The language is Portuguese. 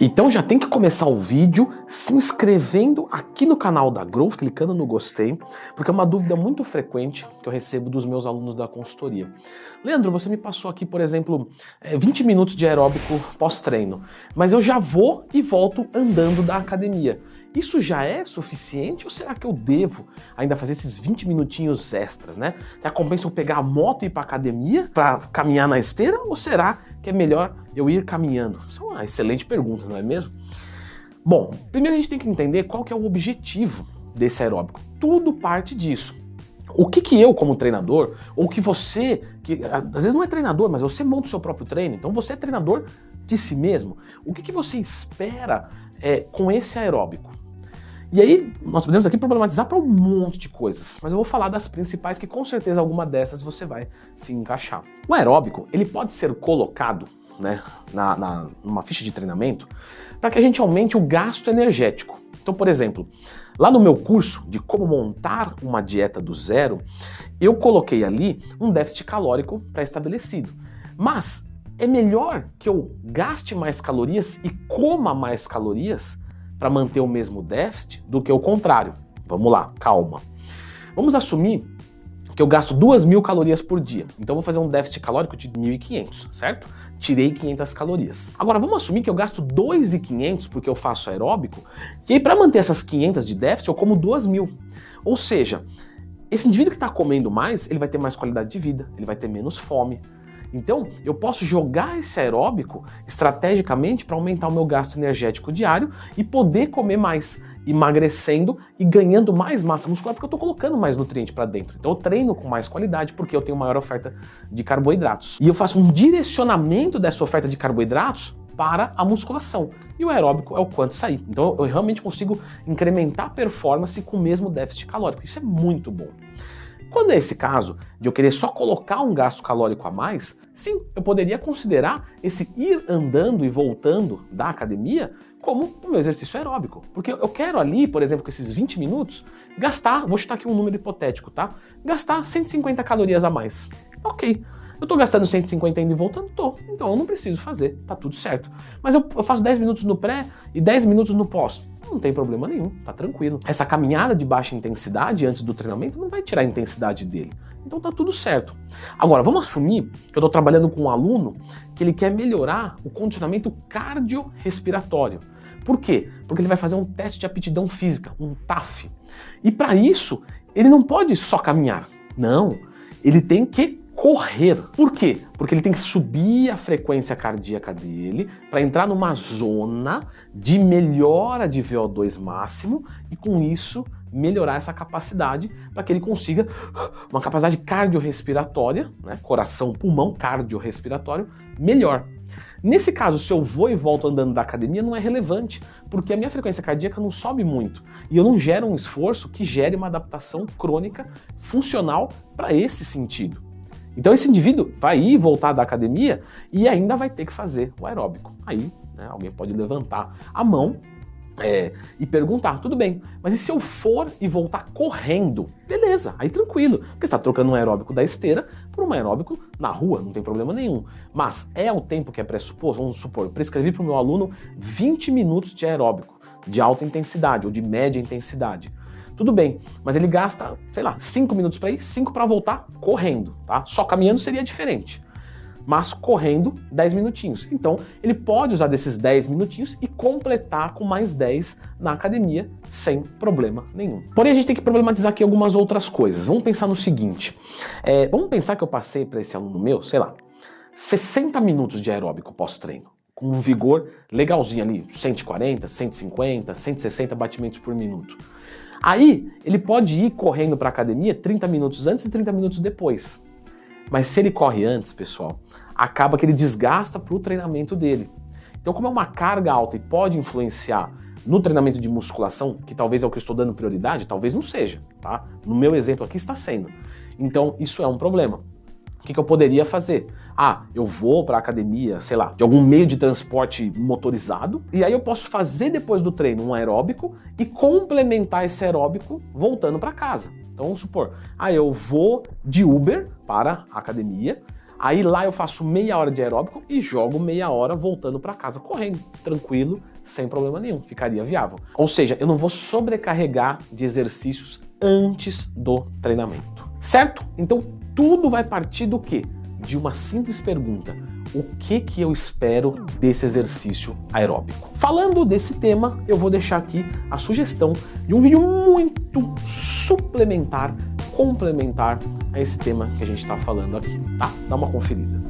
Então já tem que começar o vídeo se inscrevendo aqui no canal da Growth, clicando no gostei, porque é uma dúvida muito frequente que eu recebo dos meus alunos da consultoria. Leandro, você me passou aqui, por exemplo, 20 é, minutos de aeróbico pós-treino, mas eu já vou e volto andando da academia. Isso já é suficiente ou será que eu devo ainda fazer esses 20 minutinhos extras, né? Já compensa eu pegar a moto e ir para academia para caminhar na esteira ou será que é melhor eu ir caminhando? Isso é uma excelente pergunta, não é mesmo? Bom, primeiro a gente tem que entender qual que é o objetivo desse aeróbico. Tudo parte disso. O que, que eu, como treinador, ou que você, que às vezes não é treinador, mas você monta o seu próprio treino, então você é treinador de si mesmo. O que, que você espera é, com esse aeróbico? E aí, nós podemos aqui problematizar para um monte de coisas, mas eu vou falar das principais que com certeza alguma dessas você vai se encaixar. O aeróbico, ele pode ser colocado né, na, na, numa ficha de treinamento para que a gente aumente o gasto energético. Então, por exemplo, lá no meu curso de como montar uma dieta do zero, eu coloquei ali um déficit calórico pré-estabelecido. Mas é melhor que eu gaste mais calorias e coma mais calorias para manter o mesmo déficit do que o contrário. Vamos lá, calma. Vamos assumir que eu gasto 2 mil calorias por dia. Então vou fazer um déficit calórico de 1.500, certo? Tirei 500 calorias. Agora vamos assumir que eu gasto 2.500 porque eu faço aeróbico, e aí para manter essas 500 de déficit eu como 2 mil. Ou seja, esse indivíduo que está comendo mais, ele vai ter mais qualidade de vida, ele vai ter menos fome, então, eu posso jogar esse aeróbico estrategicamente para aumentar o meu gasto energético diário e poder comer mais, emagrecendo e ganhando mais massa muscular porque eu estou colocando mais nutriente para dentro. Então, eu treino com mais qualidade porque eu tenho maior oferta de carboidratos. E eu faço um direcionamento dessa oferta de carboidratos para a musculação. E o aeróbico é o quanto sair. Então eu realmente consigo incrementar a performance com o mesmo déficit calórico. Isso é muito bom. Quando é esse caso de eu querer só colocar um gasto calórico a mais, sim, eu poderia considerar esse ir andando e voltando da academia como o meu exercício aeróbico. Porque eu quero ali, por exemplo, com esses 20 minutos, gastar, vou chutar aqui um número hipotético, tá? Gastar 150 calorias a mais. Ok. Eu tô gastando 150 indo e voltando? Tô. Então eu não preciso fazer, tá tudo certo. Mas eu, eu faço 10 minutos no pré e 10 minutos no pós não tem problema nenhum, tá tranquilo. Essa caminhada de baixa intensidade antes do treinamento não vai tirar a intensidade dele. Então tá tudo certo. Agora, vamos assumir que eu estou trabalhando com um aluno que ele quer melhorar o condicionamento cardiorrespiratório. Por quê? Porque ele vai fazer um teste de aptidão física, um TAF. E para isso, ele não pode só caminhar. Não, ele tem que correr. Por quê? Porque ele tem que subir a frequência cardíaca dele para entrar numa zona de melhora de VO2 máximo e com isso melhorar essa capacidade para que ele consiga uma capacidade cardiorrespiratória, né, coração, pulmão, cardiorrespiratório melhor. Nesse caso, se eu vou e volto andando da academia, não é relevante, porque a minha frequência cardíaca não sobe muito e eu não gero um esforço que gere uma adaptação crônica funcional para esse sentido. Então esse indivíduo vai ir voltar da academia e ainda vai ter que fazer o aeróbico. Aí né, alguém pode levantar a mão é, e perguntar, tudo bem, mas e se eu for e voltar correndo? Beleza, aí tranquilo, porque está trocando um aeróbico da esteira por um aeróbico na rua, não tem problema nenhum. Mas é o tempo que é pressuposto, vamos supor, prescrevi para o meu aluno 20 minutos de aeróbico, de alta intensidade ou de média intensidade. Tudo bem, mas ele gasta, sei lá, 5 minutos para ir, 5 para voltar correndo, tá? Só caminhando seria diferente. Mas correndo 10 minutinhos. Então, ele pode usar desses 10 minutinhos e completar com mais 10 na academia sem problema nenhum. Porém, a gente tem que problematizar aqui algumas outras coisas. Vamos pensar no seguinte: é, vamos pensar que eu passei para esse aluno meu, sei lá, 60 minutos de aeróbico pós-treino com um vigor legalzinho ali, 140, 150, 160 batimentos por minuto. Aí ele pode ir correndo para a academia 30 minutos antes e 30 minutos depois. Mas se ele corre antes, pessoal, acaba que ele desgasta para o treinamento dele. Então, como é uma carga alta e pode influenciar no treinamento de musculação, que talvez é o que eu estou dando prioridade, talvez não seja, tá? No meu exemplo aqui está sendo. Então, isso é um problema. O que, que eu poderia fazer? Ah, eu vou para academia, sei lá, de algum meio de transporte motorizado, e aí eu posso fazer depois do treino um aeróbico e complementar esse aeróbico voltando para casa. Então vamos supor, ah, eu vou de Uber para a academia, Aí lá eu faço meia hora de aeróbico e jogo meia hora voltando para casa correndo, tranquilo, sem problema nenhum, ficaria viável. Ou seja, eu não vou sobrecarregar de exercícios antes do treinamento. Certo? Então tudo vai partir do quê? De uma simples pergunta: o que que eu espero desse exercício aeróbico? Falando desse tema, eu vou deixar aqui a sugestão de um vídeo muito suplementar, complementar a esse tema que a gente está falando aqui, tá? Dá uma conferida.